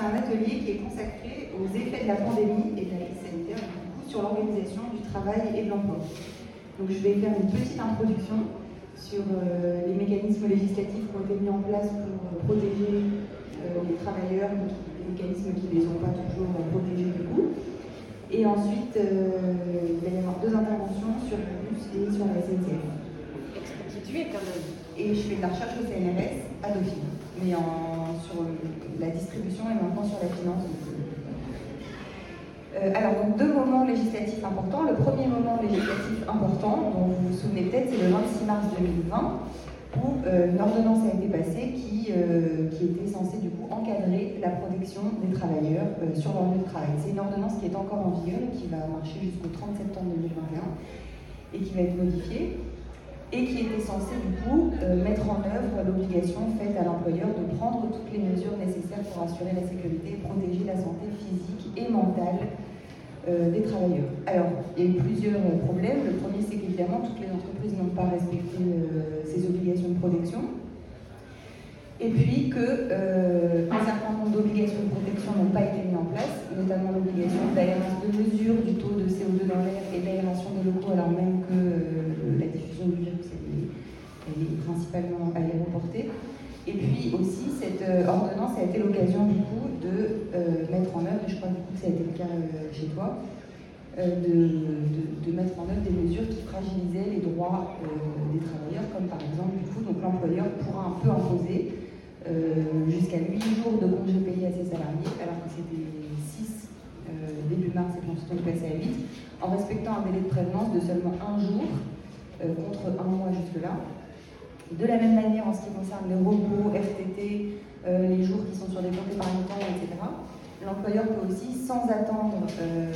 c'est un atelier qui est consacré aux effets de la pandémie et de la crise sanitaire sur l'organisation du travail et de l'emploi. Donc je vais faire une petite introduction sur euh, les mécanismes législatifs qui ont été mis en place pour euh, protéger euh, les travailleurs, les mécanismes qui ne les ont pas toujours protégés du coup. Et ensuite, il va y avoir deux interventions sur le bus et sur la SNCF. Et je fais de la recherche au CNRS à Dauphine, mais sur la distribution et maintenant sur la finance. Euh, alors, donc, deux moments législatifs importants. Le premier moment législatif important, dont vous vous souvenez peut-être, c'est le 26 mars 2020, où euh, une ordonnance a été passée qui, euh, qui, était censée du coup encadrer la protection des travailleurs sur leur lieu de travail. C'est une ordonnance qui est encore en vigueur qui va marcher jusqu'au 30 septembre 2021 et qui va être modifiée et qui était censée du coup mettre en œuvre l'obligation faite à l'employeur de prendre toutes les mesures nécessaires pour assurer la sécurité et protéger la santé physique et mentale euh, des travailleurs. Alors, il y a eu plusieurs euh, problèmes. Le premier, c'est qu'évidemment, toutes les entreprises n'ont pas respecté euh, ces obligations de protection. Et puis qu'un certain nombre d'obligations de protection n'ont pas été mises en place, notamment l'obligation d'aération de mesure du taux de CO2 dans l'air et d'aération des locaux, alors même que la diffusion du virus elle est principalement aéroportée. Et puis aussi, cette euh, ordonnance a été l'occasion du coup de euh, mettre en œuvre, et je crois du coup que ça a été le cas euh, chez toi, de, mettre en œuvre des mesures qui fragilisaient les droits des travailleurs, comme par exemple du coup, donc l'employeur pourra un peu imposer jusqu'à 8 jours de congés payés à ses salariés, alors que c'était 6 début mars et ensuite on passé à 8, en respectant un délai de prévenance de seulement un jour contre un mois jusque-là. De la même manière, en ce qui concerne les robots, FTT, euh, les jours qui sont sur des comptes épargne-temps, etc., l'employeur peut aussi, sans attendre, euh,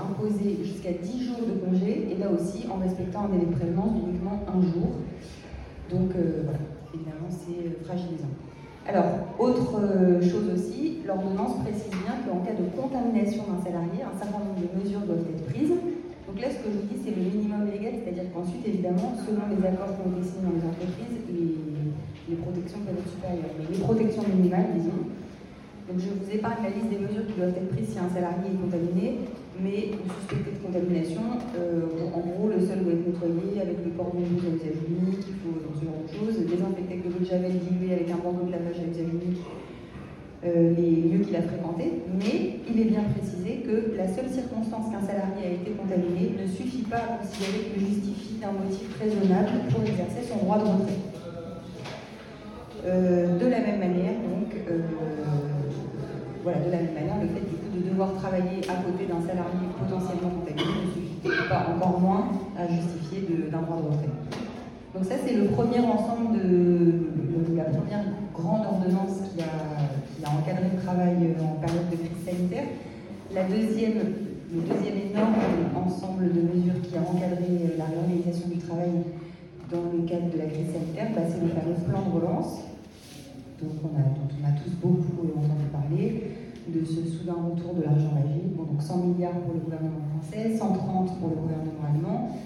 imposer jusqu'à 10 jours de congé, et là aussi en respectant un délai de prévenance d'uniquement un jour. Donc euh, voilà, évidemment, c'est fragilisant. Alors, autre chose aussi, l'ordonnance précise bien qu'en cas de contamination d'un salarié, un certain nombre de mesures doivent être prises. Donc là, ce que je vous dis, c'est le minimum légal, c'est-à-dire qu'ensuite, évidemment, selon les accords qui ont été signés dans les entreprises, les, protections peuvent être supérieures. Mais les protections minimales, disons. Donc je vous épargne la liste des mesures qui doivent être prises si un salarié est contaminé, mais suspecté de contamination, euh, en gros, le sol doit être nettoyé avec le port d'une blouse à unique, il faut ce genre de choses, désinfecter avec l'eau de javel diluée avec un bandeau de lavage à euh, les lieux qu'il a fréquentés, mais il est bien précisé que la seule circonstance qu'un salarié a été contaminé ne suffit pas à considérer qu'il justifie d'un motif raisonnable pour exercer son droit de retrait. Euh, de la même manière, donc, euh, voilà, de la même manière, le fait de devoir travailler à côté d'un salarié potentiellement contaminé ne suffit pas encore moins à justifier d'un droit de retrait. Donc ça, c'est le premier ensemble de, la première grande ordonnance qui a il a encadré le travail euh, en période de crise sanitaire. La deuxième, le deuxième énorme ensemble de mesures qui a encadré euh, la réorganisation du travail dans le cadre de la crise sanitaire, bah, c'est le fameux plan de relance, donc on a, dont on a tous beaucoup entendu parler, de ce soudain retour de l'argent magique. donc 100 milliards pour le gouvernement français, 130 pour le gouvernement allemand.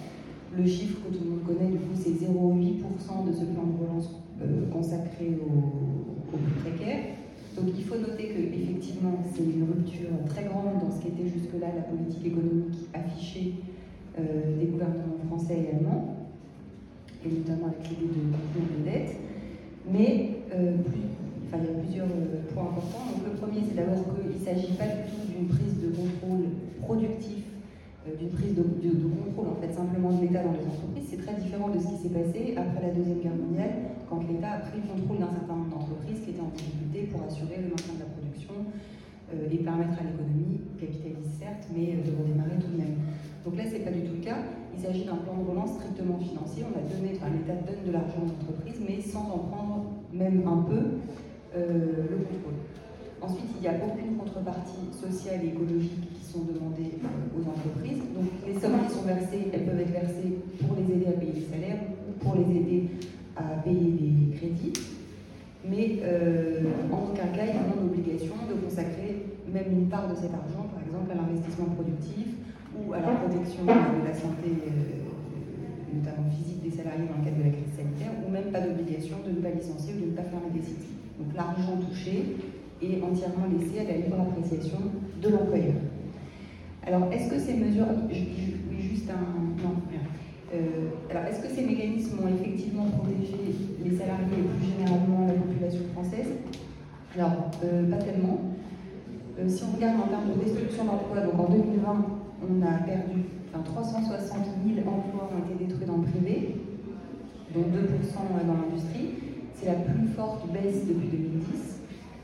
Le chiffre que tout le monde connaît, du coup, c'est 0,8% de ce plan de relance euh, consacré aux plus précaires. Donc il faut noter qu'effectivement, c'est une rupture très grande dans ce qui était jusque-là la politique économique affichée euh, des gouvernements français et allemands, et notamment avec l'idée de contenir de dette. Mais euh, il y a plusieurs euh, points importants. Le premier, c'est d'abord qu'il ne s'agit pas du tout d'une prise de contrôle productif d'une prise de, contrôle en fait simplement de l'État dans les entreprises, c'est très différent de ce qui s'est passé après la Deuxième Guerre mondiale, quand l'État a pris le contrôle d'un certain nombre d'entreprises qui étaient en difficulté pour assurer le maintien de la production euh, et permettre à l'économie, capitaliste certes, mais euh, de redémarrer tout de même. Donc là, ce n'est pas du tout le cas. Il s'agit d'un plan de relance strictement financier. On a donné, enfin, l'État donne de l'argent aux entreprises, mais sans en prendre même un peu le contrôle. Ensuite, il n'y a aucune contrepartie sociale et écologique sont demandées euh, aux entreprises. Donc, les sommes qui sont versées, elles peuvent être versées pour les aider à payer les salaires ou pour les aider à payer des crédits. Mais euh, en aucun cas, ils n'ont l'obligation de consacrer même une part de cet argent, par exemple, à l'investissement productif ou à la protection de la santé, euh, notamment physique, des salariés dans le cadre de la crise sanitaire, ou même pas d'obligation de ne pas licencier ou de ne pas fermer des sites. Donc l'argent touché et entièrement laissé à la libre appréciation de l'employeur. Alors, est-ce que ces mesures. Oui, juste un. Non, euh, alors, est-ce que ces mécanismes ont effectivement protégé les salariés et plus généralement la population française? Alors, euh, pas tellement. Euh, si on regarde en termes de destruction d'emplois, donc en 2020, on a perdu, enfin 360 000 emplois ont été détruits dans le privé, dont 2% dans l'industrie. C'est la plus forte baisse depuis 2010.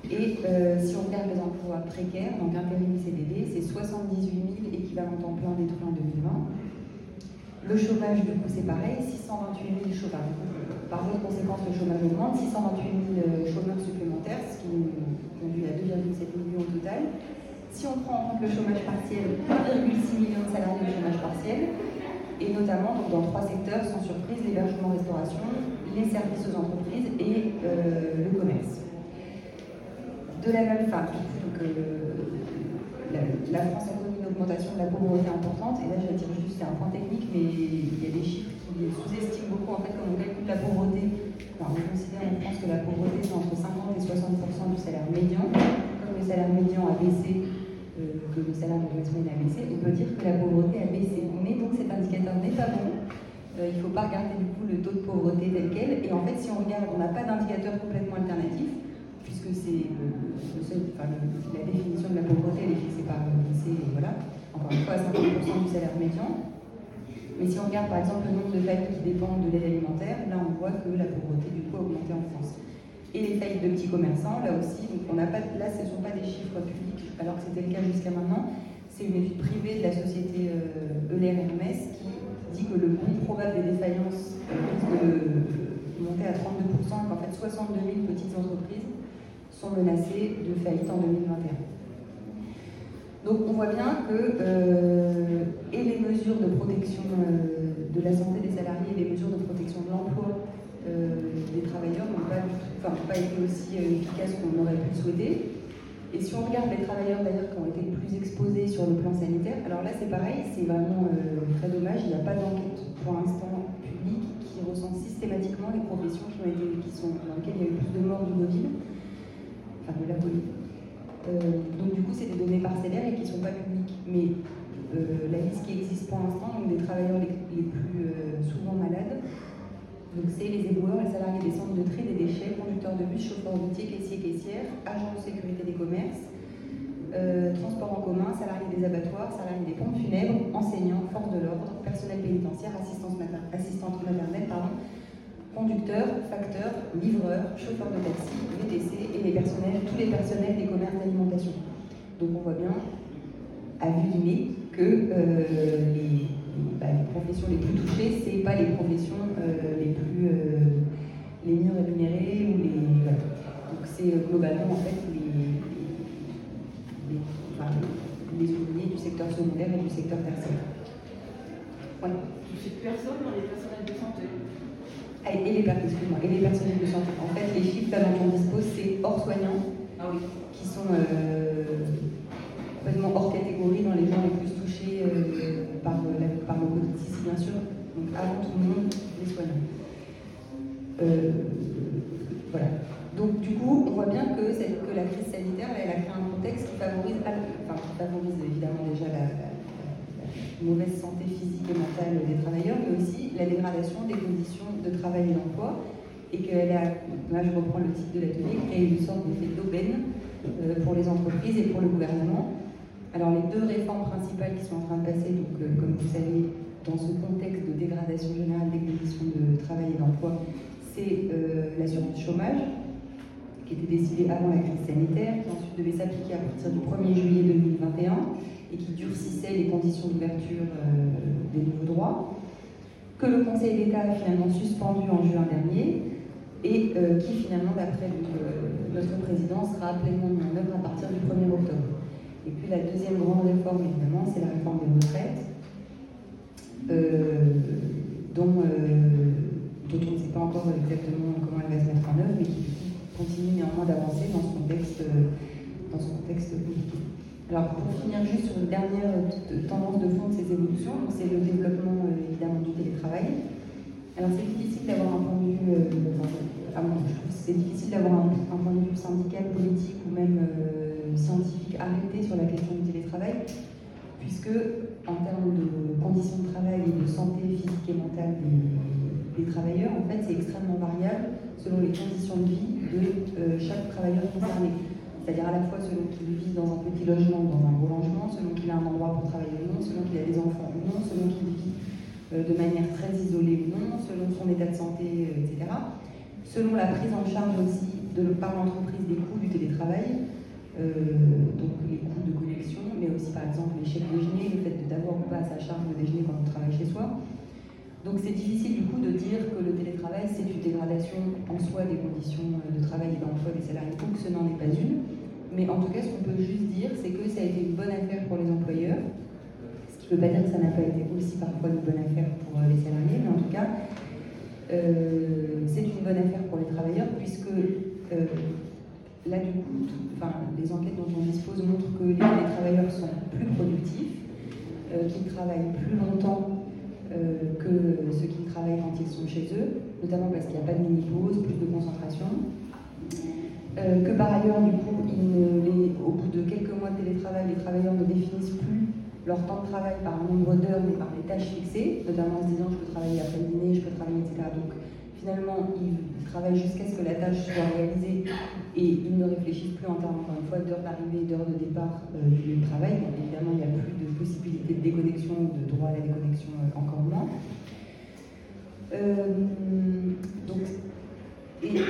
Et euh, si on regarde les emplois précaires, donc intérim CDD, c'est 78 000 équivalents temps plein détruits en 2020. Le chômage, du coup, c'est pareil, 628 000 chômeurs. Par voie conséquence, le chômage augmente, 628 000 euh, chômeurs supplémentaires, ce qui conduit à 2,7 millions au total. Si on prend en compte le chômage partiel, 1,6 million de salariés de chômage partiel, et notamment dans trois secteurs sans surprise, l'hébergement-restauration, les services aux entreprises et euh, le commerce de la même euh, la, France a connu une augmentation de la pauvreté importante, et là dire juste, c'est un point technique, mais il y a des chiffres qui sous-estiment beaucoup en fait comme on calcule la pauvreté. on considère en France que la pauvreté c'est entre 50 et 60% du salaire médian. Comme le salaire médian a baissé, euh, que le salaire de moyenne a baissé, on peut dire que la pauvreté a baissé. Mais donc cet indicateur n'est pas bon. Euh, il ne faut pas regarder du coup le taux de pauvreté tel quel. Et en fait, si on regarde, on n'a pas d'indicateur complètement alternatif puisque c'est la définition de la pauvreté, elle est fixée par l'INSEE, et voilà, encore une fois, à 50% du salaire médian. Mais si on regarde par exemple le nombre de familles qui dépendent de l'aide alimentaire, là on voit que la pauvreté du coup a augmenté en France. Et les faillites de petits commerçants, là aussi, donc on pas, là ce ne sont pas des chiffres publics, alors que c'était le cas jusqu'à maintenant. C'est une étude privée de la société euh, Euler Hermès qui dit que le coût probable des défaillances risque de monter à 32%, qu'en fait 62 000 petites entreprises sont menacés de faillite en 2021. Donc on voit bien que euh, et les mesures de protection euh, de la santé des salariés et les mesures de protection de l'emploi euh, des travailleurs n'ont pas, pas, été aussi efficaces qu'on aurait pu le souhaiter. Et si on regarde les travailleurs d'ailleurs qui ont été plus exposés sur le plan sanitaire, alors là c'est pareil, c'est vraiment très dommage, il n'y a pas d'enquête pour l'instant publique qui recense systématiquement les professions qui sont, dans lesquelles il y a eu plus de morts du Covid de la euh, donc du coup, c'est des données parcellaires et qui ne sont pas publiques. Mais euh, la liste qui existe pour l'instant, donc des travailleurs les, plus euh, souvent malades, donc c'est les éboueurs, les salariés des centres de tri des déchets, conducteurs de bus, chauffeurs routiers, caissiers, caissières, agents de sécurité des commerces, transports en commun, salariés des abattoirs, salariés des pompes funèbres, enseignants, forces de l'ordre, personnel pénitentiaire, assistante maternelle, pardon, conducteurs, facteurs, livreurs, chauffeurs de taxi, VTC et les personnels, tous les personnels des commerces d'alimentation. Donc on voit bien, à vue du nez, que euh, bah, les, professions les plus touchées, ce pas les professions euh, les plus euh, les mieux rémunérées ou les. Donc c'est globalement en fait les, les, ouvriers du secteur secondaire et du secteur tertiaire. Voilà. Touche personne dans les personnels de santé et les, et les personnels de santé. En fait, les chiffres dont on dispose, c'est hors soignants, ah oui. qui sont euh, complètement hors catégorie dans les gens les plus touchés euh, par, la, par le Covid ici, bien sûr. Donc avant tout le monde, les soignants. Euh, voilà. Donc du coup, on voit bien que, que la crise sanitaire, elle a créé un contexte qui favorise, enfin, qui favorise évidemment déjà la mauvaise santé physique et mentale des travailleurs, mais aussi la dégradation des conditions de travail et d'emploi, et qu'elle a, là je reprends le titre de l'atelier, créé une sorte d'effet d'aubaine euh, pour les entreprises et pour le gouvernement. Alors les deux réformes principales qui sont en train de passer, donc euh, comme vous savez, dans ce contexte de dégradation générale des conditions de travail et d'emploi, c'est euh, l'assurance chômage, qui était décidée avant la crise sanitaire, qui ensuite devait s'appliquer à partir du 1er juillet 2021 et qui durcissait les conditions d'ouverture euh, des nouveaux droits, que le Conseil d'État a finalement suspendu en juin dernier et euh, qui finalement, d'après euh, notre président, sera pleinement mis en œuvre à partir du 1er octobre. Et puis la deuxième grande réforme, évidemment, c'est la réforme des retraites, dont, dont, on ne sait pas encore exactement comment elle va se mettre en œuvre, mais qui continue néanmoins d'avancer dans ce contexte, sur une dernière tendance de fond de ces évolutions, c'est le développement euh, évidemment du télétravail. Alors, c'est difficile d'avoir un point de vue euh, c'est difficile d'avoir un, point de vue syndical, politique ou même euh, scientifique arrêté sur la question du télétravail, puisque en termes de conditions de travail et de santé physique et mentale des, travailleurs, en fait, c'est extrêmement variable selon les conditions de vie de euh, chaque travailleur concerné. C'est-à-dire à la fois selon qu'il vit dans un petit logement, dans un gros logement, selon qu'il a un endroit pour travailler ou non, selon qu'il a des enfants ou non, selon qu'il vit euh, de manière très isolée ou non, selon son état de santé, etc selon la prise en charge aussi par l'entreprise des coûts du télétravail, euh, donc les coûts de connexion, mais aussi par exemple les chèques déjeuner, le fait d'avoir ou pas à sa charge le déjeuner quand on travaille chez soi. Donc c'est difficile du coup de dire que le télétravail c'est une dégradation en soi des conditions de travail et d'emploi des salariés ou que ce n'en est pas une. Mais en tout cas, ce qu'on peut juste dire, c'est que ça a été une bonne affaire pour les employeurs, ce qui ne veut pas dire que ça n'a pas été aussi parfois une bonne affaire pour les salariés, mais en tout cas, euh, c'est une bonne affaire pour les travailleurs puisque euh, là du coup, enfin, les enquêtes dont on dispose montrent que les, travailleurs sont plus productifs, euh, qu'ils travaillent plus longtemps que ceux qui travaillent quand ils sont chez eux, notamment parce qu'il n'y a pas de mini-pause, plus de concentration. que par ailleurs, du coup, au bout de quelques mois de télétravail, les travailleurs ne définissent plus leur temps de travail par nombre d'heures, mais par des tâches fixées, notamment en se disant je peux travailler après le dîner, je peux travailler, etc. Donc finalement, ils travaillent jusqu'à ce que la tâche soit réalisée et ils ne réfléchissent plus en termes, encore une fois, d'heures d'arrivée, d'heures de départ euh, du travail. Donc évidemment, il n'y a plus de possibilité de déconnexion, de droit à la déconnexion euh, encore moins. Euh, donc, et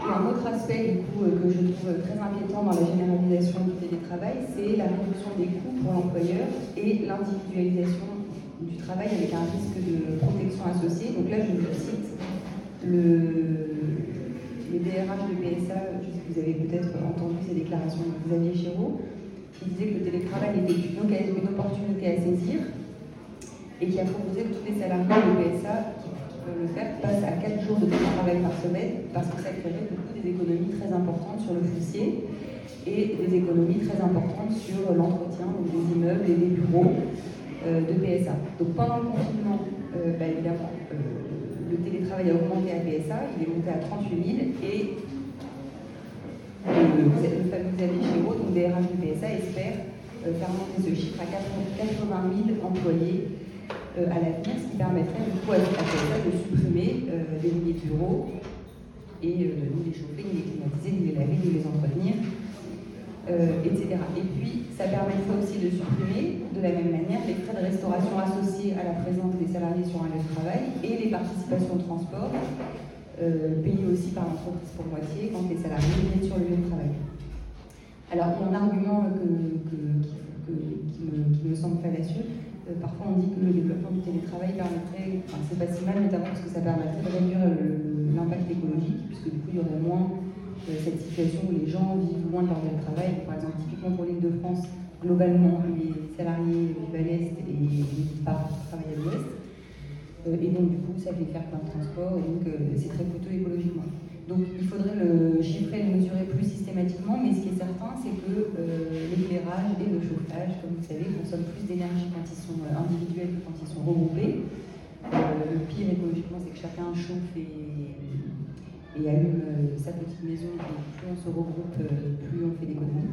un autre aspect du coup, euh, que je trouve très inquiétant dans la généralisation du télétravail, c'est la réduction des coûts pour l'employeur et l'individualisation du travail avec un risque de protection associé. Donc là, je vous cite le, DRH de PSA, je sais que vous avez peut-être entendu ces déclarations de Xavier Chéreau, qui disait que le télétravail était une, opportunité à saisir et qui a proposé que tous les salariés de PSA le faire passe à 4 jours de télétravail par semaine parce que ça créerait beaucoup des économies très importantes sur le foncier et des économies très importantes sur l'entretien des immeubles et des bureaux euh, de PSA. Donc pendant le confinement, euh, bah, évidemment, le télétravail a augmenté à PSA, il est monté à 38 000 et le, fameux Xavier Chéreau, donc DRH du PSA, espère faire monter ce chiffre à 80 000 employés euh, à l'avenir, ce qui permettrait du coup à, ça de supprimer euh, les milliers de bureaux et euh, de ni les chauffer, ni les climatiser, ni les laver, ni les entretenir, etc. Et puis, ça permettrait aussi de supprimer de la même manière les frais de restauration associés à la présence des salariés sur un lieu de travail et les participations de transport payées aussi par l'entreprise pour moitié quand les salariés viennent sur le lieu de travail. Alors, il argument qui, me, semble fallacieux, euh, parfois, on dit que le développement du télétravail permettrait, enfin, c'est pas si mal, notamment parce que ça permettrait de réduire l'impact écologique, puisque du coup, il y aurait moins euh, cette situation où les gens vivent loin de leur lieu de travail. Par exemple, typiquement pour l'île de France, globalement, les salariés vivent à l'est et ils partent travailler à l'ouest. Euh, et donc, du coup, ça fait faire plein de transports, et donc c'est très coûteux écologiquement. Donc il faudrait le chiffrer et le mesurer plus systématiquement, mais ce qui est certain, c'est que euh, l'éclairage et le chauffage, comme vous savez, consomment plus d'énergie quand ils sont euh, individuels que quand ils sont regroupés. Euh, le pire écologiquement, c'est que chacun chauffe et, allume sa petite maison, et plus on se regroupe, plus on fait d'économies.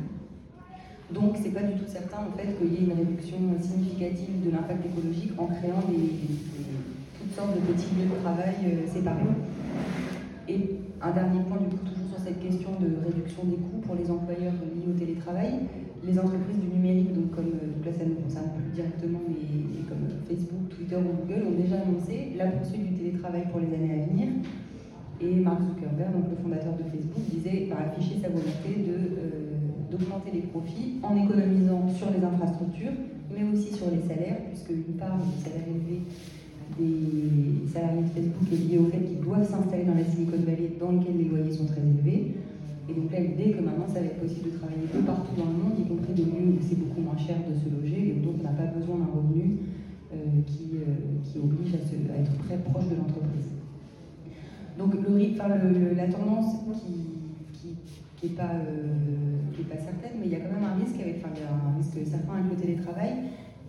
Donc c'est pas du tout certain en fait qu'il y ait une réduction significative de l'impact écologique en créant toutes sortes de petits lieux de travail séparés. Et un dernier point, du coup, toujours sur cette question de réduction des coûts pour les employeurs liés au télétravail. Les entreprises du numérique, donc comme donc là ça ne concerne plus directement, mais comme Facebook, Twitter ou Google, ont déjà annoncé la poursuite du télétravail pour les années à venir. Et Mark Zuckerberg, donc le fondateur de Facebook, disait, afficher sa volonté euh, d'augmenter les profits en économisant sur les infrastructures, mais aussi sur les salaires, puisque une part des salaires élevés des salariés de Facebook est lié au fait qu'ils doivent s'installer dans la Silicon Valley dans lequel les loyers sont très élevés. Et donc là, l'idée est que maintenant, ça va être possible de travailler peu partout dans le monde, y compris de lieux où c'est beaucoup moins cher de se loger, et donc on n'a pas besoin d'un revenu euh, qui, euh, qui, oblige à, être très proche de l'entreprise. Donc le, enfin, le, la tendance qui n'est euh, pas certaine, mais il y a quand même un risque, avec, enfin, un risque certain avec le télétravail,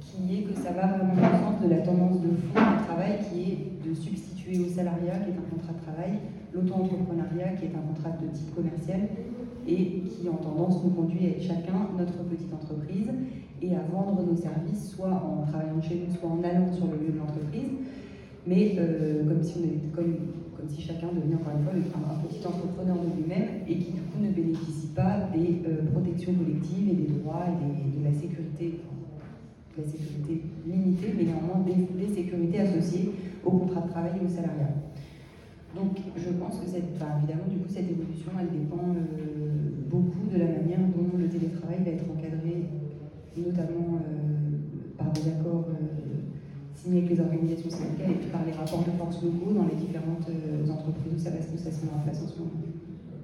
qui est que ça va vraiment dans le sens de la tendance de fond du travail qui est de substituer au salariat, qui est un contrat de travail, l'auto-entrepreneuriat, qui est un contrat de type commercial, et qui en tendance nous conduit à être chacun notre petite entreprise et à vendre nos services, soit en travaillant chez nous, soit en allant sur le lieu de l'entreprise, mais euh, comme, si on était, comme, si chacun devenait encore une fois un, petit entrepreneur de lui-même et qui du coup ne bénéficie pas des euh, protections collectives et des droits et de la sécurité, de la sécurité limitée, mais néanmoins des, sécurités associées au contrat de travail et au salariat. Donc je pense que cette, évidemment du coup cette évolution elle dépend euh, beaucoup de la manière dont le télétravail va être encadré, notamment euh, par des accords signés avec les organisations syndicales et puis par les rapports de force locaux dans les différentes euh, entreprises où ça va, se met en ce moment.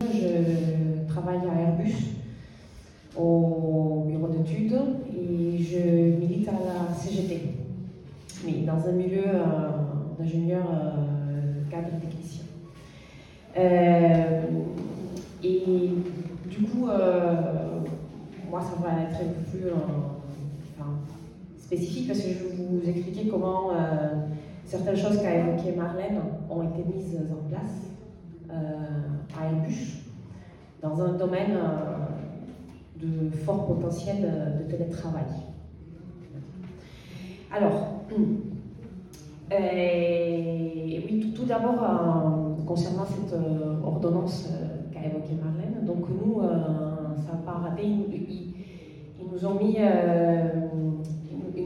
Je travaille à Airbus au bureau d'études et je milite à la CGT, mais dans un milieu euh, d'ingénieur euh, cadre technicien. Euh, et du coup, euh, moi, ça va être plus spécifique parce que je vais vous expliquer comment euh, certaines choses qu'a évoquées Marlène ont été mises en place euh, à Airbus dans un domaine euh, de fort potentiel de, télétravail. Alors, oui, tout, d'abord, concernant cette ordonnance qu'a évoquée Marlène, donc nous, ça raté, ils, ils- nous ont mis,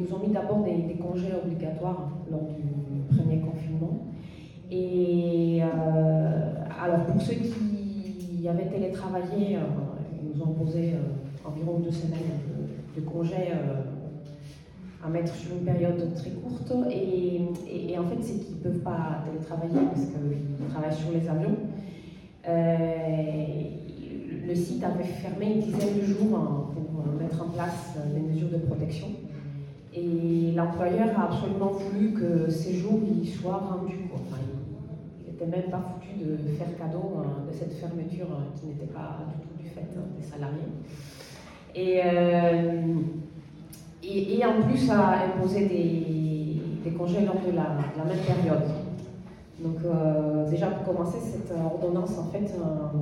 nous- ont mis d'abord des, congés obligatoires lors du premier confinement. Et euh, alors, pour ceux qui avaient télétravaillé, euh, ils nous ont posé euh, environ deux semaines de, congés à mettre sur une période très courte. Et, et- en fait, c'est qu'ils ne peuvent pas télétravailler parce qu'ils travaillent sur les avions. Le site avait fermé une dizaine de jours hein, pour mettre en place des mesures de protection. Et l'employeur a absolument voulu que ces jours soient rendus. il n'était même pas foutu de faire cadeau hein, de cette fermeture hein, qui n'était pas du tout du fait hein, des salariés. Et, euh, et, en plus a imposé des, congés lors de la, même période. Donc euh, déjà pour commencer, cette ordonnance, en fait, euh,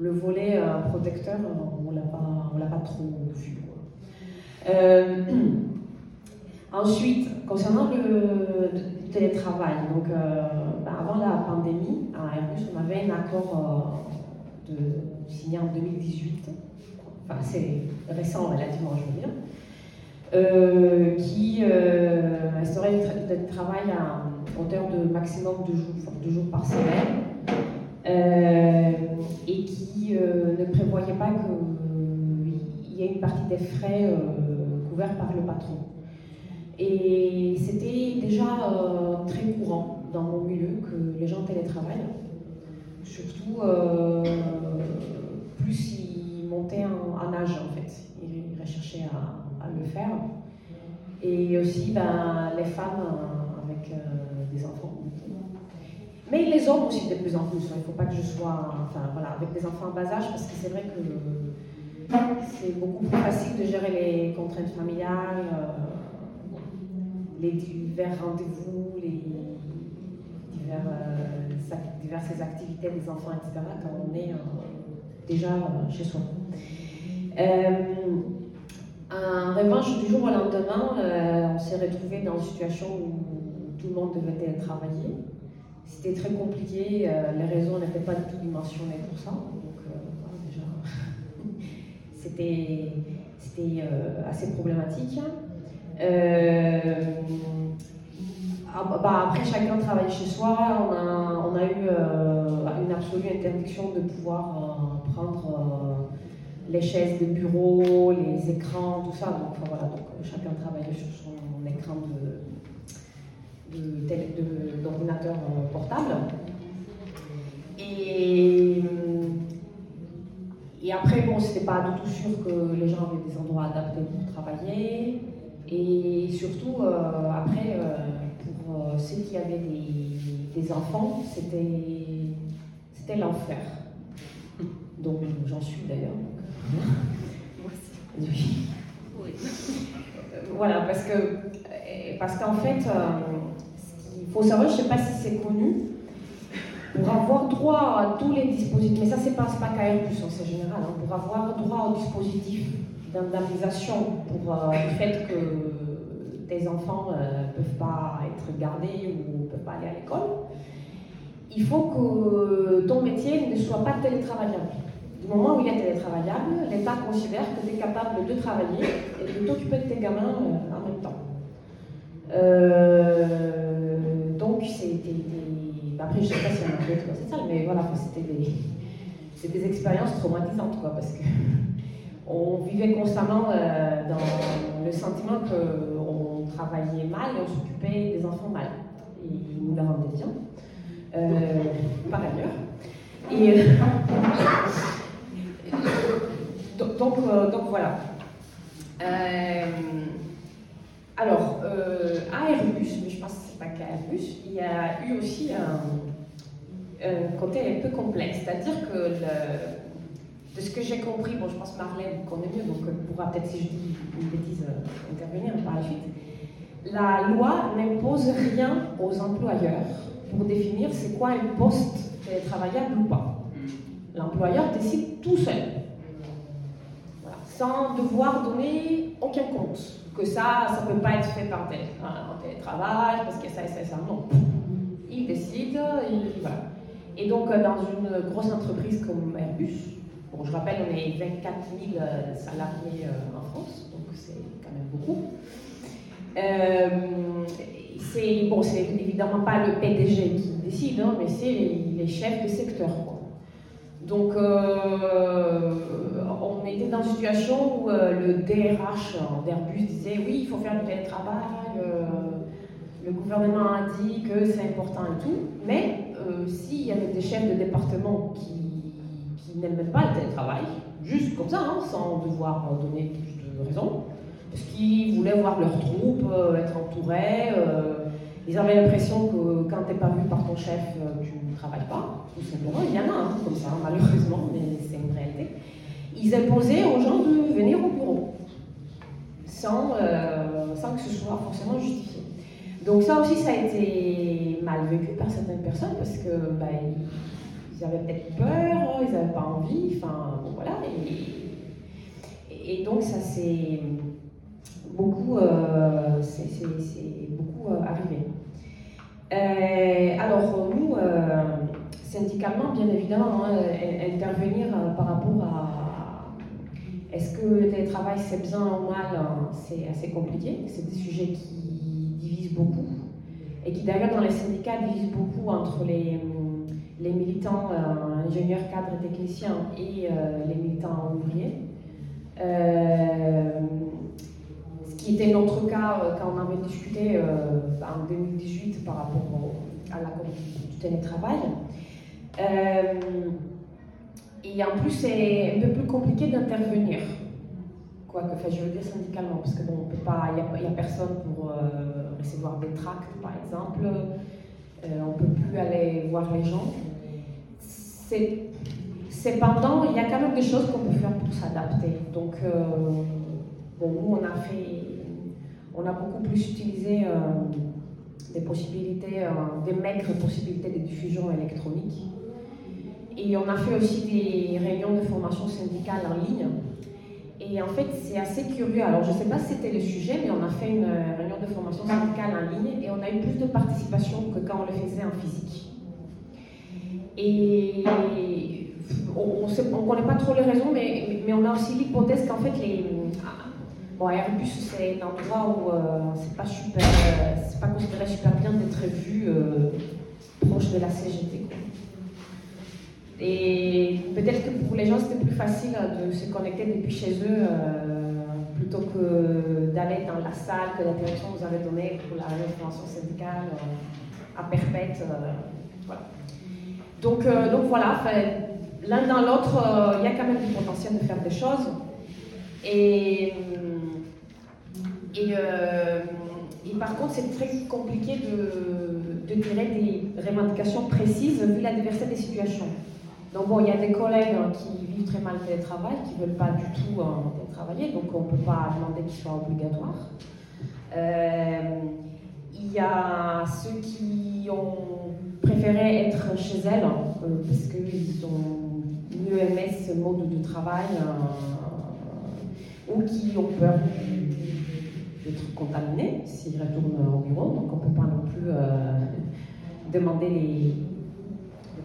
le volet euh, protecteur, euh, on on l'a pas trop vu. Euh, ensuite, concernant le, télétravail, donc euh, bah, avant la pandémie, à Airbus, on avait un accord euh, de, signé en 2018, enfin c'est récent relativement, je veux dire, euh, qui instaurait le tra- le travail à hauteur de maximum deux jours, deux jours par semaine et qui ne prévoyait pas qu'il y ait une partie des frais couverts par le patron. Et c'était déjà euh, très courant dans mon milieu que les gens télétravaillent. Surtout, euh, plus ils montaient en, âge en fait. Ils recherchaient à, le faire. Et aussi ben, les femmes euh, avec des enfants. Mais les hommes aussi de plus en plus. hein. Il ne faut pas que je sois enfin, voilà, avec des enfants en bas âge parce que c'est vrai que c'est beaucoup plus facile de gérer les contraintes familiales, les divers rendez-vous, les divers, euh, diverses activités des enfants, etc. quand on est déjà chez soi. Euh, en revanche, du jour au lendemain, euh, on s'est retrouvé dans une situation où tout le monde devait télétravailler. C'était très compliqué, euh, les réseaux n'étaient pas du tout dimensionnés pour ça. Donc, déjà, c'était assez problématique. Euh, ah, bah, après, chacun travaille chez soi. On a, eu euh, une absolue interdiction de pouvoir euh, prendre les chaises de bureau, les écrans, tout ça. Donc, chacun travaillait sur son écran d'ordinateur portable. Et, et après, bon, c'était pas du tout sûr que les gens avaient des endroits adaptés pour travailler. Et surtout, euh, après, euh, pour euh, ceux qui avaient des, des enfants, c'était, l'enfer. Donc, j'en suis d'ailleurs. Moi aussi. Oui. voilà, parce que parce qu'en fait, il faut savoir, je ne sais pas si c'est connu, pour avoir droit à tous les dispositifs, mais ça c'est pas, pas plus en c'est général, hein, pour avoir droit au dispositif d'indemnisation pour le fait que tes enfants ne peuvent pas être gardés ou ne peuvent pas aller à l'école, il faut que ton métier ne soit pas télétravaillable. Du moment où il est télétravaillable, l'État considère que tu es capable de travailler et de t'occuper de tes gamins euh, en même temps. Euh, donc, c'était des. Après, je ne sais pas si y en a d'autres comme ça, mais voilà, c'était des, des expériences traumatisantes, quoi, parce que on vivait constamment euh, dans le sentiment qu'on travaillait mal et on s'occupait des enfants mal. Et ils nous la rendaient bien. Euh, par ailleurs. Et, euh, donc, voilà. alors, à Airbus, mais je pense que c'est pas qu'à Airbus, il y a eu aussi un, côté un peu complexe. C'est-à-dire que de ce que j'ai compris, bon, je pense Marlène connaît mieux, donc elle pourra peut-être, si je dis une bêtise, intervenir par la suite. La loi n'impose rien aux employeurs pour définir c'est quoi un poste télétravaillable ou pas. L'employeur décide tout seul, sans devoir donner aucun compte. Que ça, ça ne peut pas être fait par tel, en télétravail, parce que ça et ça et ça. Non. Il décide, il, voilà. Et donc, euh, dans une grosse entreprise comme Airbus, je rappelle, on est 24 000 euh, salariés euh, en France, donc c'est quand même beaucoup. Euh, c'est bon, évidemment pas le PDG qui décide, hein, mais c'est les, chefs de secteur. Donc, on était dans une situation où le DRH d'Airbus disait oui, il faut faire du télétravail, le gouvernement a dit que c'est important et tout, mais s'il y avait des chefs de département qui, n'aiment pas le télétravail, juste comme ça, hein, sans devoir donner plus de raisons, parce qu'ils voulaient voir leurs troupes, être entourés, ils avaient l'impression que quand tu n'es pas vu par ton chef, euh, tu ne travailles pas, tout simplement. Il y en a un comme ça, malheureusement, mais c'est une réalité. Ils imposaient aux gens de venir au bureau, sans, euh, sans que ce soit forcément justifié. Donc ça aussi, ça a été mal vécu par certaines personnes parce que bah, ils avaient peut-être peur, ils n'avaient pas envie, enfin bon voilà. Et, donc ça s'est beaucoup, euh, beaucoup arrivé. Euh, alors, nous, euh, syndicalement, bien évidemment, hein, intervenir euh, par rapport à est-ce que le télétravail c'est bien ou mal, hein, c'est assez compliqué. C'est des sujets qui divisent beaucoup et qui d'ailleurs dans les syndicats divisent beaucoup entre les, les militants ingénieurs, cadres techniciens et les militants ouvriers qui était notre cas euh, quand on avait discuté euh, en 2018 par rapport à la du télétravail. Euh, et en plus, c'est un peu plus compliqué d'intervenir. Quoi que, enfin, je veux dire syndicalement, parce que bon, n'y a, personne pour recevoir des tracts, par exemple. on ne peut plus aller voir les gens. Cependant, il y a quand même des choses qu'on peut faire pour s'adapter. Donc, bon, nous, on a beaucoup plus utilisé euh, des possibilités, euh, des maigres possibilités de diffusion électronique. Et on a fait aussi des réunions de formation syndicale en ligne. Et en fait, c'est assez curieux. Alors, je ne sais pas si c'était le sujet, mais on a fait une euh, réunion de formation syndicale en ligne et on a eu plus de participation que quand on le faisait en physique. Et on ne connaît pas trop les raisons, mais, mais on a aussi l'hypothèse qu'en fait, les, Bon, Airbus, c'est un endroit où euh, c'est pas super, euh, pas considéré super bien d'être vu euh, proche de la CGT. Et peut-être que pour les gens, c'était plus facile de se connecter depuis chez eux plutôt que d'aller dans la salle que la direction nous avait donnée pour la formation syndicale à perpète. voilà. Donc, donc voilà, l'un dans l'autre, il y a quand même du potentiel de faire des choses. Et euh, par contre, c'est très compliqué de, tirer des revendications précises vu la diversité des situations. Donc bon, il y a des collègues hein, qui vivent très mal le télétravail, qui ne veulent pas du tout euh, travailler, donc on ne peut pas demander qu'il soit obligatoire. Euh, il y a ceux qui ont préféré être chez elles euh, parce qu'ils ont mieux aimé ce mode de travail ou qui ont peur d'être contaminés s'ils retournent au bureau. Donc on ne peut pas non plus demander les,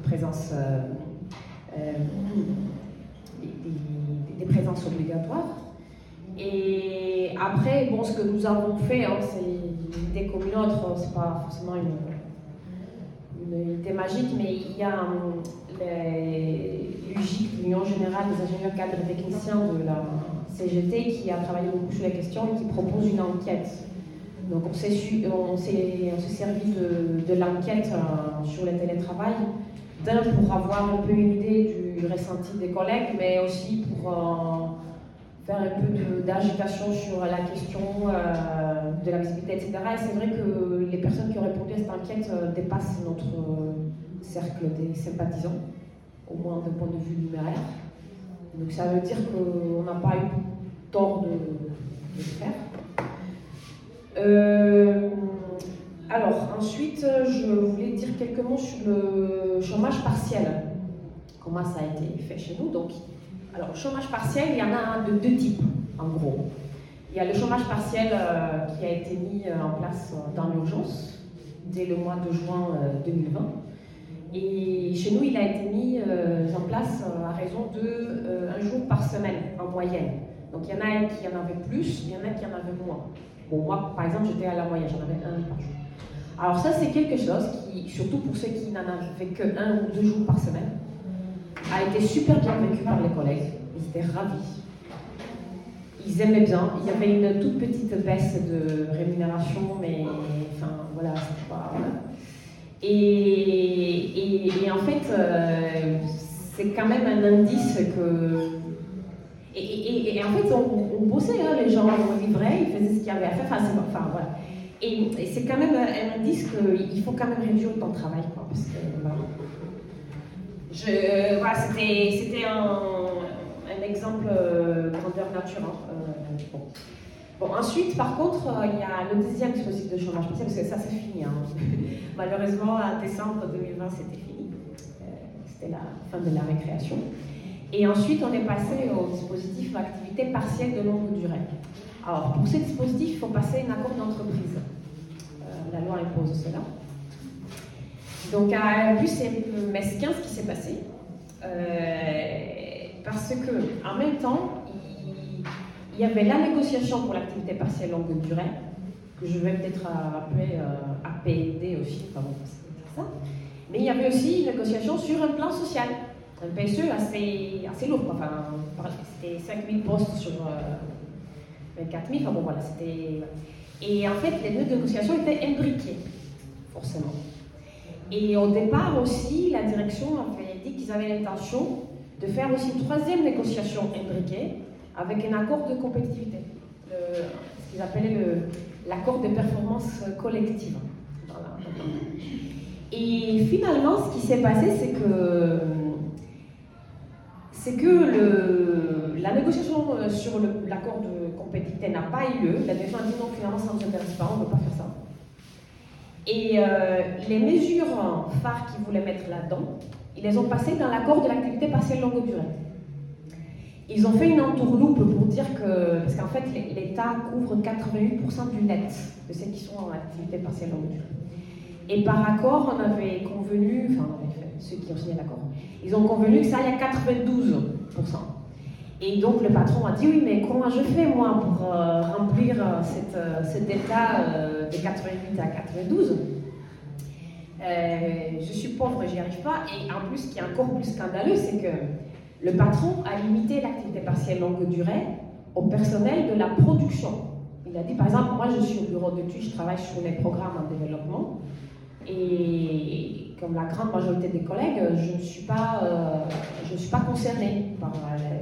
présences euh, des, présences obligatoires. Et après, bon, ce que nous avons fait, hein, c'est une idée comme une autre, hein, c'est pas forcément une, une, idée magique, mais il y a l'UGIC, l'Union Générale des ingénieurs cadres techniciens de la CGT, qui a travaillé beaucoup sur la question et qui propose une enquête. Donc on s'est servi de, de l'enquête euh, sur le télétravail d'un pour avoir un peu une idée du ressenti des collègues, mais aussi pour euh, faire un peu d'agitation sur la question euh, de la visibilité, etc. Et c'est vrai que les personnes qui ont répondu à cette enquête euh, dépassent notre cercle des sympathisants, au moins d'un point de vue numéraire. Donc ça veut dire qu'on n'a pas eu tort de, de le faire. Alors, ensuite, je voulais dire quelques mots sur le chômage partiel. Comment ça a été fait chez nous Donc, alors, chômage partiel, il y en a de deux types, en gros. Il y a le chômage partiel euh, qui a été mis euh, en place euh, dans l'urgence dès le mois de juin 2020. Et chez nous, il a été mis en place à raison de un jour par semaine en moyenne. Donc il y en a qui en avaient plus, il y en a qui en avaient moins. Bon, moi, par exemple, j'étais à la moyenne, j'en avais un par jour. Alors ça, c'est quelque chose qui, surtout pour ceux qui n'en avaient que un ou deux jours par semaine, a été super bien vécu par les collègues. Ils étaient ravis. Ils aimaient bien. Il y avait une toute petite baisse de rémunération, mais enfin voilà, c'est pas. Et, et, en fait, euh, c'est quand même un indice que. Et, en fait, on, bossait, hein, les gens livraient, ils faisaient ce qu'il y avait à faire. Enfin, enfin voilà. Et, c'est quand même un indice qu'il faut quand même réduire de travail. Quoi, parce que, c'était un, exemple euh, grandeur nature. Hein, euh, bon. ensuite, par contre, euh, il y a le deuxième dispositif de chômage partiel, parce que ça, c'est fini. Hein. Malheureusement, en décembre 2020, c'était fini. c'était la fin de la récréation. Et ensuite, on est passé au dispositif d'activité partielle de longue durée. Alors, pour ce dispositif, il faut passer un accord d'entreprise la loi impose cela. Donc à plus c'est mesquin ce qui s'est passé, euh, parce que en même temps, il, y avait la négociation pour l'activité partielle longue durée, que je vais peut-être appeler euh, APD aussi, ça. Mais il y avait aussi une négociation sur un plan social, un PSE assez, assez lourd, enfin, c'était 5000 postes sur 24 euh, 000, enfin bon voilà, c'était... Et en fait, les deux négociations étaient imbriquées, forcément. Et au départ aussi, la direction avait dit qu'ils avaient l'intention de faire aussi une troisième négociation imbriquée avec un accord de compétitivité, ce qu'ils appelaient l'accord de performance collective. Et finalement, ce qui s'est passé, c'est que c'est que la négociation euh, sur l'accord de compétitivité n'a pas eu lieu. La direction a dit non, finalement, ça ne nous intéresse pas, on ne veut pas faire ça. Et euh, les mesures phares qu'ils voulaient mettre là-dedans, ils les ont passées dans l'accord de l'activité partielle longue durée. Ils ont fait une entourloupe pour dire que, parce qu'en fait, l'État couvre 88% du net de ceux qui sont en activité partielle longue durée. Et par accord, on avait convenu, enfin, ceux qui ont signé l'accord, ils ont convenu que ça aille à 92%. Et donc le patron a dit oui, mais comment je fais moi pour euh, remplir euh, cette, euh, cet état de 88 à 92 Je suis pauvre, j'y arrive pas. Et en plus, ce qui est encore plus scandaleux, c'est que le patron a limité l'activité partielle longue durée au personnel de la production. Il a dit par exemple, moi je suis au bureau d'études, je travaille sur les programmes en développement. Et comme la grande majorité des collègues, je ne suis pas, euh, je suis pas concernée par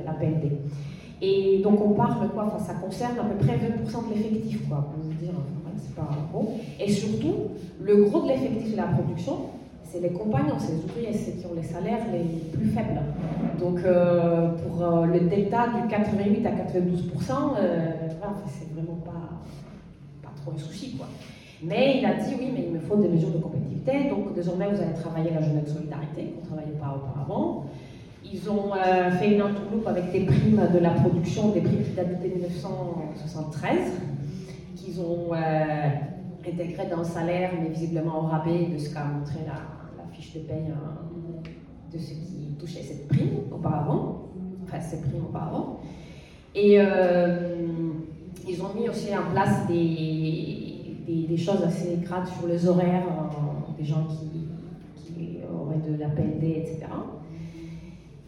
la, PND. Et donc on parle quoi? Enfin, Ça concerne à peu près 20% de l'effectif, quoi. Pour vous dire, c'est pas bon. Et surtout, le gros de l'effectif de la production, c'est les compagnons, c'est les ouvriers, c'est qui ont les salaires les plus faibles. Donc euh, pour euh, le delta du 88 à 92 euh, c'est vraiment pas, pas trop un souci. Quoi. Mais il a dit oui, mais il me faut des mesures de compétitivité, donc désormais vous allez travailler la journée de solidarité, qu'on ne travaillait pas auparavant. Ils ont fait une entourloupe avec des primes de la production, des primes qui datent de 1973, qu'ils ont intégré dans le salaire, mais visiblement au rabais de ce qu'a montré la, fiche de paye hein, de ceux qui touchaient cette prime auparavant, enfin cette prime auparavant. Et euh, ils ont mis aussi en place des, des, choses assez crades sur les horaires euh, des gens qui, auraient de la PND, etc.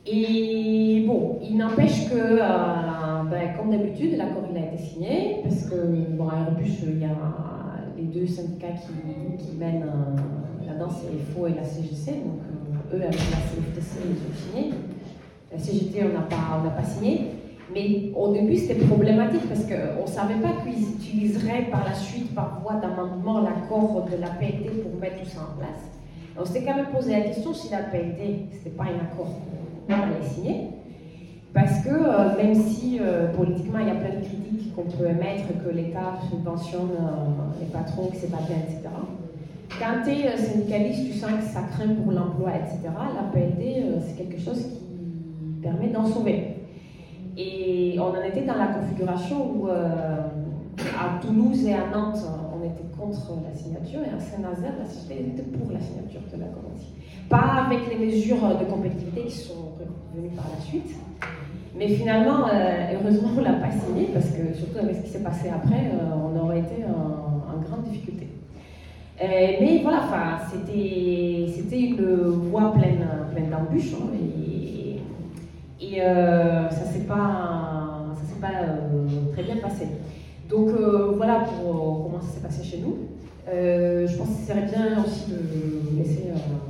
Et bon, il n'empêche que, euh, ben, comme d'habitude, l'accord il a été signé, parce que bon, à Airbus, il y a les deux syndicats qui, mènent là-dedans, c'est FO et la CGC. Donc, euh, eux, avec la CFTC, ils ont signé. La CGT, on n'a pas, pas signé. Mais au début, c'était problématique parce qu'on ne savait pas qu'ils utiliseraient par la suite, par voie d'amendement, l'accord de la PND pour mettre tout ça en place. On s'était quand même posé la question si la PND, ce n'était pas un accord qu'on allait signer. Parce que euh, même si euh, politiquement il y a plein de critiques qu'on peut émettre, que l'État subventionne les patrons, que c'est pas bien, etc. Quand tu es euh, syndicaliste, tu sens que ça craint pour l'emploi, etc. La euh, c'est quelque chose qui permet d'en sauver. Et on en était dans la configuration où, euh, à Toulouse et à Nantes, on était contre la signature, et à Saint-Nazaire, la société était pour la signature de la convention. Pas avec les mesures de compétitivité qui sont venues par la suite, mais finalement, heureusement, on ne l'a pas signé, parce que surtout avec ce qui s'est passé après, on aurait été en grande difficulté. Euh, mais voilà, c'était une voie pleine, pleine d'embûches. Hein, et, euh, ça s'est pas, ça pas euh, très bien passé. Donc voilà pour comment ça s'est passé chez nous. je pense que serait bien aussi de laisser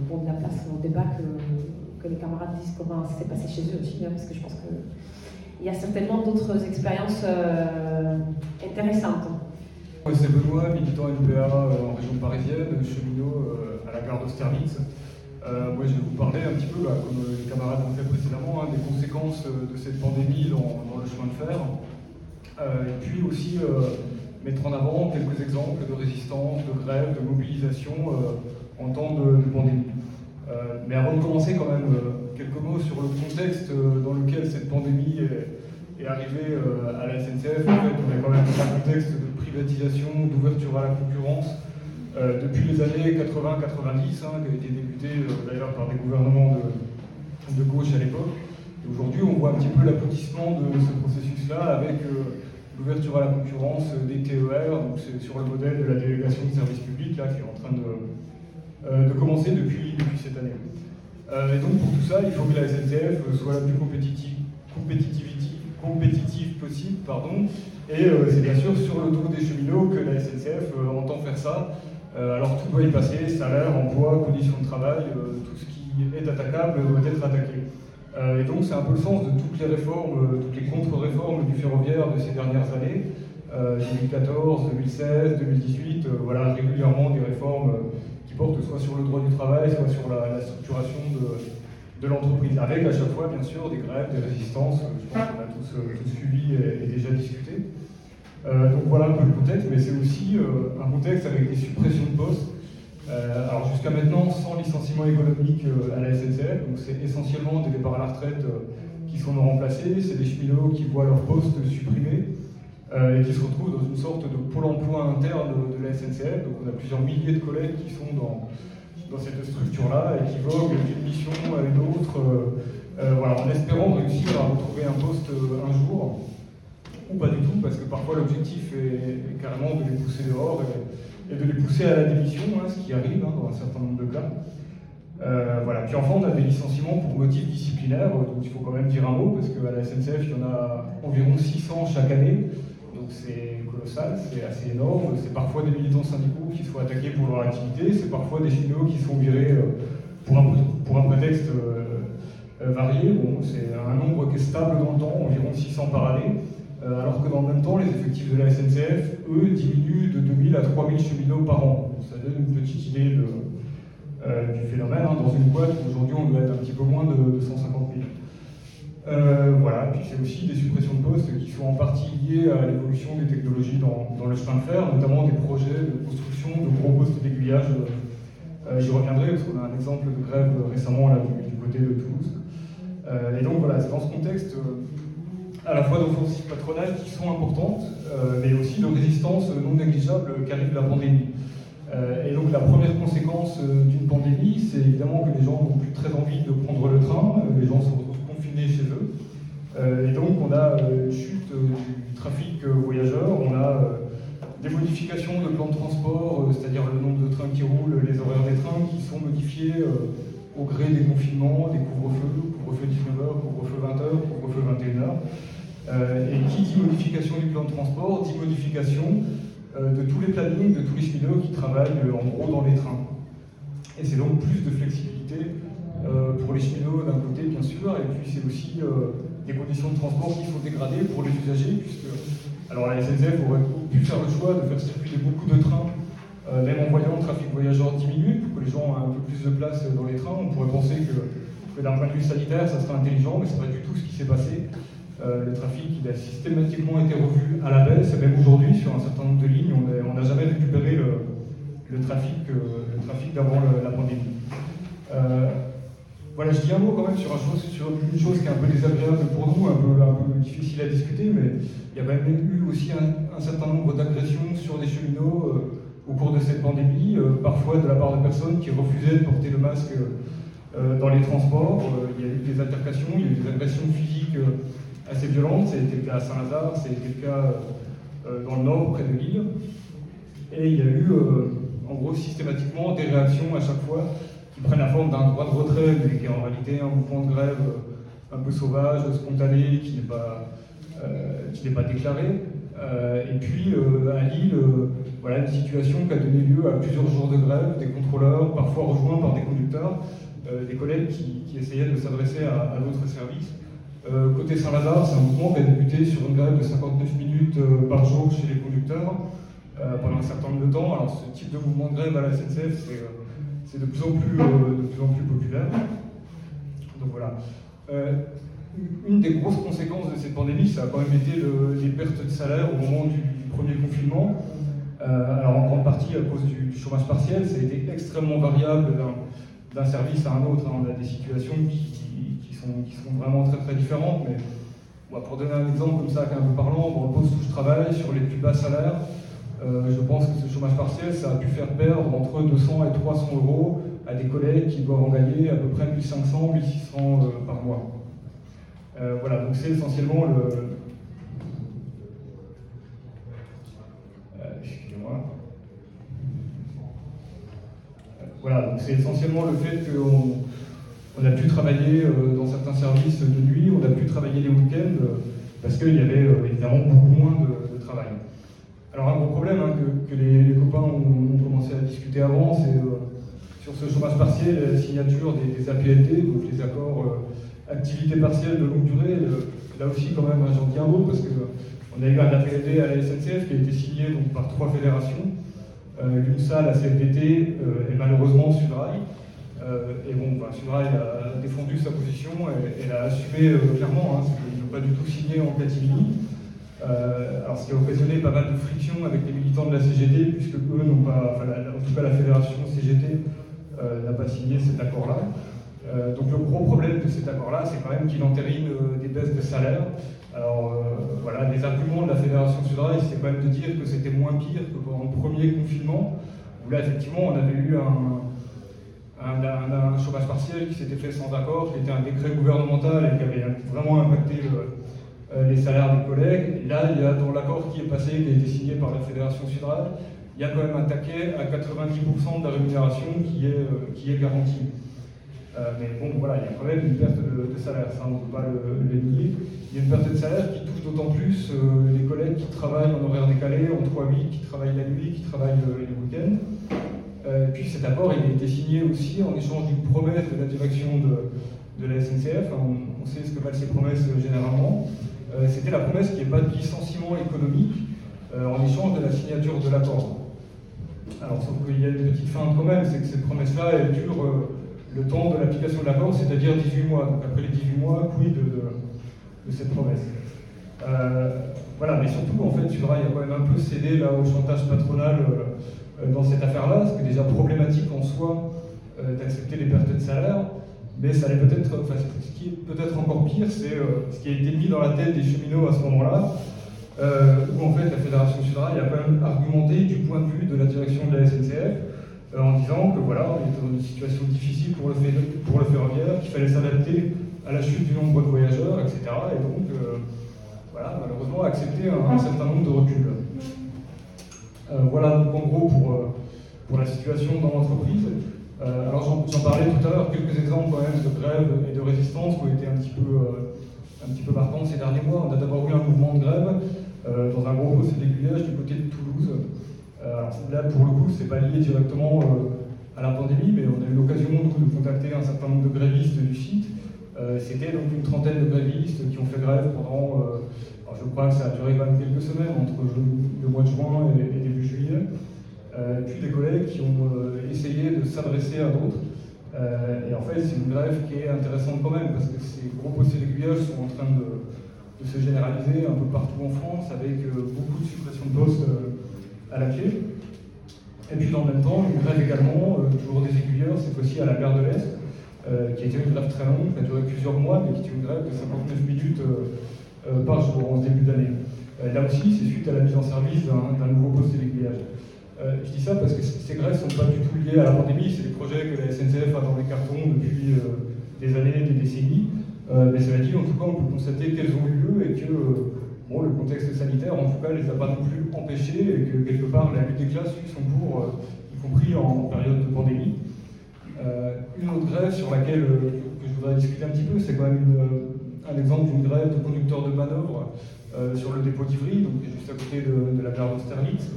bon, de la place au débat que, les camarades disent comment ça s'est passé chez eux aussi, hein, parce que je pense qu'il y a certainement d'autres expériences intéressantes. C'est Benoît, militant NPA euh, en région parisienne, cheminot euh, à la gare d'Austerlitz. Euh, je vais vous parler un petit peu, bah, comme les camarades ont fait précédemment, hein, des conséquences de cette pandémie dans, le chemin de fer. et puis aussi mettre en avant quelques exemples de résistance, de grève, de mobilisation en temps de, pandémie. mais avant de commencer, quand même, quelques mots sur le contexte dans lequel cette pandémie est, est arrivée à la SNCF. En fait, on est quand même dans un contexte de privatisation, d'ouverture à la concurrence euh, depuis les années 80-90, hein, qui a été débuté euh, d'ailleurs par des gouvernements de, gauche à l'époque. Et aujourd'hui, on voit un petit peu l'aboutissement de ce processus-là avec euh, l'ouverture à la concurrence des TER, donc c'est sur le modèle de la délégation de service public là, qui est en train de, de commencer depuis, cette année. et donc pour tout ça, il faut que la SNCF soit la plus compétitive, possible, et euh, c'est bien sûr sur le dos des cheminots que la SNCF euh, entend faire ça. Euh, alors tout doit y passer, salaire, emploi, conditions de travail, tout ce qui est attaquable doit être attaqué. et donc c'est un peu le sens de toutes les réformes, toutes les contre-réformes du ferroviaire de ces dernières années, 2014, 2016, 2018, voilà régulièrement des réformes qui portent soit sur le droit du travail, soit sur la, structuration de, l'entreprise, avec à chaque fois bien sûr des grèves, des résistances, je pense qu'on a tous, suivi et déjà discuté. Euh, donc voilà un peu le contexte, mais c'est aussi euh, un contexte avec des suppressions de postes. Euh, alors jusqu'à maintenant, sans licenciement économique à la SNCF, donc c'est essentiellement des départs à la retraite qui sont remplacés, c'est des cheminots qui voient leur poste supprimés et qui se retrouvent dans une sorte de pôle emploi interne de, la SNCF. Donc on a plusieurs milliers de collègues qui sont dans, dans cette structure-là et qui voguent d'une mission à une autre, voilà, en espérant réussir à retrouver un poste un jour ou pas du tout, parce que parfois l'objectif est, carrément de les pousser dehors et, de les pousser à la démission, hein, ce qui arrive hein, dans un certain nombre de cas. Euh, voilà. Puis enfin, on a des licenciements pour motifs disciplinaires, donc il faut quand même dire un mot, parce qu'à la SNCF, il y en a environ 600 chaque année, donc c'est colossal, c'est assez énorme. C'est parfois des militants syndicaux qui sont attaqués pour leur activité, c'est parfois des chinois qui sont virés euh, pour un, pour un prétexte euh, varié. Bon, c'est un nombre qui est stable dans le temps, environ 600 par année. Euh, alors que dans le même temps, les effectifs de la SNCF, eux, diminuent de 2000 à 3000 cheminots par an. ça donne une petite idée de, du phénomène. Hein. Dans une boîte, aujourd'hui, on doit être un petit peu moins de, 150 000. voilà, puis c'est aussi des suppressions de postes qui sont en partie liées à l'évolution des technologies dans, le chemin de fer, notamment des projets de construction de gros postes d'aiguillage. J'y reviendrai parce qu'on a un exemple de grève récemment là, du, côté de Toulouse. et donc voilà, c'est dans ce contexte à la fois d'offensives patronales qui sont importantes, euh, mais aussi de résistance non négligeable qu'arrive la pandémie. Euh, et donc la première conséquence euh, d'une pandémie, c'est évidemment que les gens n'ont plus très envie de prendre le train, les gens se retrouvent confinés chez eux. et donc on a une chute du trafic voyageur, on a des modifications de plan de transport, c'est-à-dire le nombre de trains qui roulent, les horaires des trains qui sont modifiés au gré des confinements, des couvre-feux, couvre-feu 19h, couvre-feu 20h, couvre-feu 21h. Euh, et qui dit modification du plan de transport, dit modification euh, de tous les plannings, de tous les cheminots qui travaillent euh, en gros dans les trains. Et c'est donc plus de flexibilité pour les cheminots d'un côté, bien sûr, et puis c'est aussi des conditions de transport qui sont dégradées pour les usagers, puisque alors la SNCF aurait pu faire le choix de faire circuler beaucoup de trains, même en voyant le trafic voyageur diminuer, pour que les gens aient un peu plus de place dans les trains. On pourrait penser que, que d'un point de vue sanitaire, ça serait intelligent, mais ce n'est pas du tout ce qui s'est passé. Euh, le trafic a systématiquement été revu à la baisse, et même aujourd'hui, sur un certain nombre de lignes, on n'a jamais récupéré le, trafic, euh, trafic d'avant la pandémie. Euh, voilà, je dis un mot quand même sur, une chose qui est un peu désagréable pour nous, un peu, difficile à discuter, mais il y a même eu aussi un, certain nombre d'agressions sur des cheminots au cours de cette pandémie, parfois de la part de personnes qui refusaient de porter le masque dans les transports. il y a eu des altercations, il y a eu des agressions physiques assez violente. C'était le cas à Saint-Lazare, c'était le cas euh, dans le nord, près de Lille. Et il y a eu, euh, en gros, systématiquement des réactions à chaque fois qui prennent la forme d'un droit de retrait, mais qui est en réalité un mouvement de grève euh, un peu sauvage, spontané, qui n'est pas, qui n'est pas déclaré. et puis à Lille, voilà une situation qui a donné lieu à plusieurs jours de grève, des contrôleurs, parfois rejoints par des conducteurs, des collègues qui, essayaient de s'adresser à, à d'autres services euh, côté Saint-Lazare, c'est un mouvement qui a débuté sur une grève de 59 minutes euh, par jour chez les conducteurs euh, pendant un certain nombre de temps. Alors ce type de mouvement de grève à la SNCF, c'est de, plus en plus, de plus en plus populaire. Donc voilà. une des grosses conséquences de cette pandémie, ça a quand même été les pertes de salaire au moment du, premier confinement. alors en grande partie à cause du, chômage partiel, ça a été extrêmement variable d'un service à un autre. Hein. On a des situations qui qui sont vraiment très très différentes. Mais pour donner un exemple comme ça un peu parlant, dans le poste où je travaille, sur les plus bas salaires, euh, je pense que ce chômage partiel, ça a pu faire perdre entre 200 et 300 euros à des collègues qui doivent en gagner à peu près 1500, 1600 euh, par mois. Euh, voilà, donc c'est essentiellement le. Excusez-moi. Voilà, donc c'est essentiellement le fait qu'on on a pu travailler euh, dans certains services de nuit, on a pu travailler les week-ends euh, parce qu'il y avait euh, évidemment beaucoup moins de, travail. Alors un gros problème hein, que, les, copains ont, commencé à discuter avant, c'est sur ce chômage partiel, la signature des, APLD, donc les accords activité partielle de longue durée. là aussi quand même j'en dis un mot parce qu'on a eu un APLD à la SNCF qui a été signé par trois fédérations, l'UNSA, la CFDT et malheureusement Sudrail. Euh, et bon, bah, a défendu sa position et, l'a assumé euh, clairement. Hein, n'ont pas du tout signé en catimini. Euh, alors, ce qui a occasionné pas mal de frictions avec les militants de la CGT, puisque eux n'ont pas, en tout cas la fédération CGT n'a pas signé cet accord-là. donc le gros problème de cet accord-là, c'est quand même qu'il entérine des baisses de salaire. Alors voilà, les arguments de la Fédération Sudrail, c'est quand même de dire que c'était moins pire que pendant le premier confinement, où là effectivement on avait eu un, chômage partiel qui s'était fait sans accord, qui était un décret gouvernemental et qui avait vraiment impacté euh, les salaires des collègues. là, il y a dans l'accord qui est passé, qui a été signé par la Fédération Sudrail, il y a quand même un taquet à 90% de la rémunération qui est, euh, qui est garantie. Euh, mais bon, voilà, il y a quand même une perte de, salaire, ça on ne peut pas le, nier. Il y a une perte de salaire qui touche d'autant plus les collègues qui travaillent en horaire décalé, en 3-8, qui travaillent la nuit, qui travaillent les week-ends. Euh, puis cet accord il a été signé aussi en échange d'une promesse de la direction de, la SNCF. On, sait ce que valent ces promesses euh, généralement. Euh, c'était la promesse qu'il n'y ait pas de licenciement économique en échange de la signature de l'accord. Alors, sauf qu'il y a une petite fin quand même, c'est que cette promesse-là, elle dure le temps de l'application de l'accord, c'est-à-dire 18 mois. Donc après les 18 mois, quid de, de, cette promesse? Voilà, mais surtout, en fait, Sudra, il a quand même un peu cédé là, au chantage patronal dans cette affaire-là, ce qui est déjà problématique en soi d'accepter les pertes de salaire. Mais ça allait peut-être, enfin, ce qui est peut-être encore pire, c'est euh, ce qui a été mis dans la tête des cheminots à ce moment-là, euh, où en fait la Fédération Sudrail a quand même argumenté du point de vue de la direction de la SNCF euh, en disant que voilà, on était dans une situation difficile pour le, pour le ferroviaire, qu'il fallait s'adapter à la chute du nombre de voyageurs, etc. Et donc, voilà, malheureusement, accepter un, un, certain nombre de reculs. voilà donc en gros pour, pour la dans l'entreprise. Euh, alors j'en parlais tout à l'heure, quelques exemples quand même de grève et de résistance qui ont été un petit peu, euh, un petit peu ces derniers mois. On a d'abord eu un mouvement de grève euh, dans un gros procès d'aiguillage du côté de Toulouse. alors là, pour le coup, c'est pas lié directement à la pandémie, mais on a eu l'occasion de contacter un certain nombre de grévistes du site. C'était donc une trentaine de grévistes qui ont fait grève pendant, je crois que ça a duré quand même quelques semaines, entre le mois de juin et début juillet. Euh, puis des collègues qui ont euh, essayé de s'adresser à d'autres. Euh, et en fait, c'est une grève qui est intéressante quand même, parce que ces gros postes d'aiguillage sont en train de, se généraliser un peu partout en France, avec beaucoup de suppressions de postes à la clé. Et puis dans le même temps, une grève également, toujours des aiguilleurs, cette fois-ci à la gare de l'Est, qui a été une grève très longue, qui a duré plusieurs mois, mais qui était une grève de 59 minutes par jour en début d'année. là aussi, c'est suite à la mise en service d'un nouveau poste d'aiguillage. Euh, je dis ça parce que ces grèves ne sont pas du tout liées à la pandémie, c'est des projets que la SNCF a dans les cartons depuis euh, des années, des décennies. Euh, mais cela dit, en tout cas, on peut constater qu'elles ont eu lieu et que bon, le contexte sanitaire, en tout cas, les a pas non plus empêchées et que quelque part, la lutte des classes suit son cours, y compris en période de pandémie. une autre grève sur laquelle que je voudrais discuter un petit peu, c'est quand même un exemple d'une grève de conducteurs de manœuvre sur le dépôt d'Ivry, donc juste à côté de, de la gare d'Austerlitz.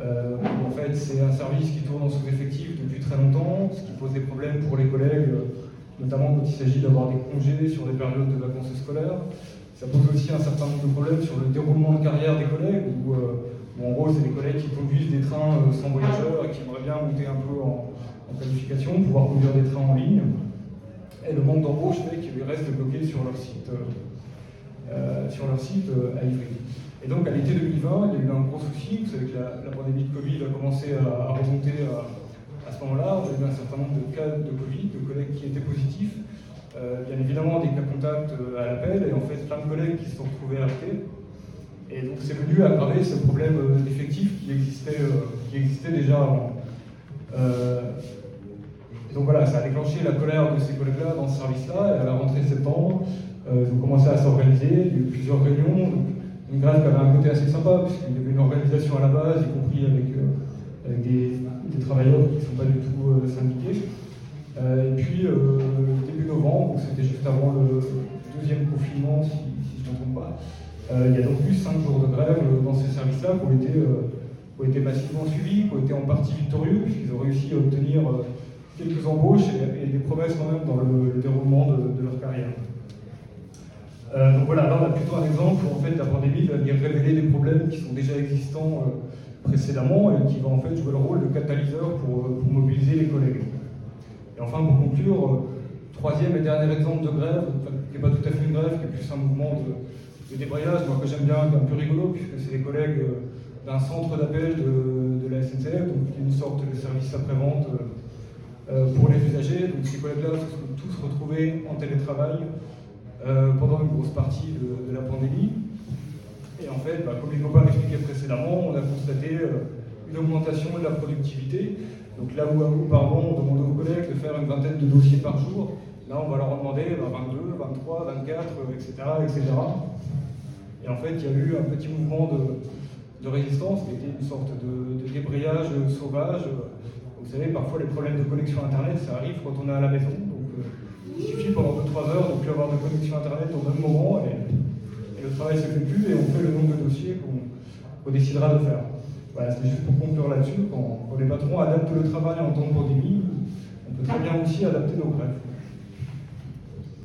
Euh, en fait, c'est un service qui tourne en sous-effectif depuis très longtemps, ce qui pose des problèmes pour les collègues, notamment quand il s'agit d'avoir des congés sur des périodes de vacances scolaires. Ça pose aussi un certain nombre de problèmes sur le déroulement de carrière des collègues, où, euh, en gros, c'est des collègues qui conduisent des trains euh, sans voyageurs et qui aimeraient bien monter un peu en, qualification, pouvoir conduire des trains en ligne. Et le manque d'embauche fait qu'ils restent bloqués sur leur site, sur leur site à Ivry. Et donc à l'été 2020, il y a eu un gros souci, vous savez que la, pandémie de Covid a commencé à, remonter à, ce moment-là, on a eu un certain nombre de cas de Covid, de collègues qui étaient positifs, euh, bien évidemment des cas contacts euh, à l'appel, et en fait plein de collègues qui se sont retrouvés arrêtés. Et donc c'est venu aggraver ce problème euh, d'effectifs qui existait, qui existait déjà avant. donc voilà, ça a déclenché la colère de ces collègues-là dans ce service-là, et à la rentrée de septembre, ils ont commencé à s'organiser, il y a eu plusieurs réunions, une grève qui avait un côté assez sympa, puisqu'il y avait une organisation à la base, y compris avec, euh, des, travailleurs qui ne sont pas du tout euh, syndiqués. Euh, et puis, début novembre, c'était juste avant le deuxième confinement, si, je ne me trompe pas, il y a donc eu cinq jours de grève dans ces services-là qui ont été, ont été massivement suivis, qui ont été en partie victorieux, puisqu'ils ont réussi à obtenir quelques embauches et, des promesses quand même dans le, déroulement de leur carrière. Euh, donc voilà, là on a plutôt un exemple où en fait la pandémie va venir révéler des problèmes qui sont déjà existants euh, précédemment et qui va en fait jouer le rôle de catalyseur pour, euh, mobiliser les collègues. Et enfin pour conclure, troisième et dernier exemple de grève, qui n'est pas tout à fait une grève, qui est plus un mouvement de, débrayage, moi que j'aime bien, un peu rigolo, puisque c'est des collègues d'un centre d'appel de, la SNCF, donc une sorte de service après-vente pour les usagers. Donc ces collègues-là se sont tous retrouvés en télétravail euh, pendant une grosse partie de, la pandémie. Et en fait, bah, comme les copains l'expliquaient précédemment, on a constaté euh, une augmentation de la productivité. Donc là où auparavant on demandait aux collègues de faire une vingtaine de dossiers par jour, là on va leur demander 22, 23, 24, etc., etc. Et en fait, il y a eu un petit mouvement de, résistance qui était une sorte de, débrayage sauvage. Vous savez, parfois les problèmes de connexion Internet, ça arrive quand on est à la maison. Il suffit pendant 2-3 heures de plus avoir de connexion Internet au même moment et, le travail se fait et on fait le nombre de dossiers qu'on décidera de faire. Voilà, c'est juste pour conclure là-dessus, quand, quand, les patrons adaptent le travail en temps de pandémie, on peut très bien aussi adapter nos grèves.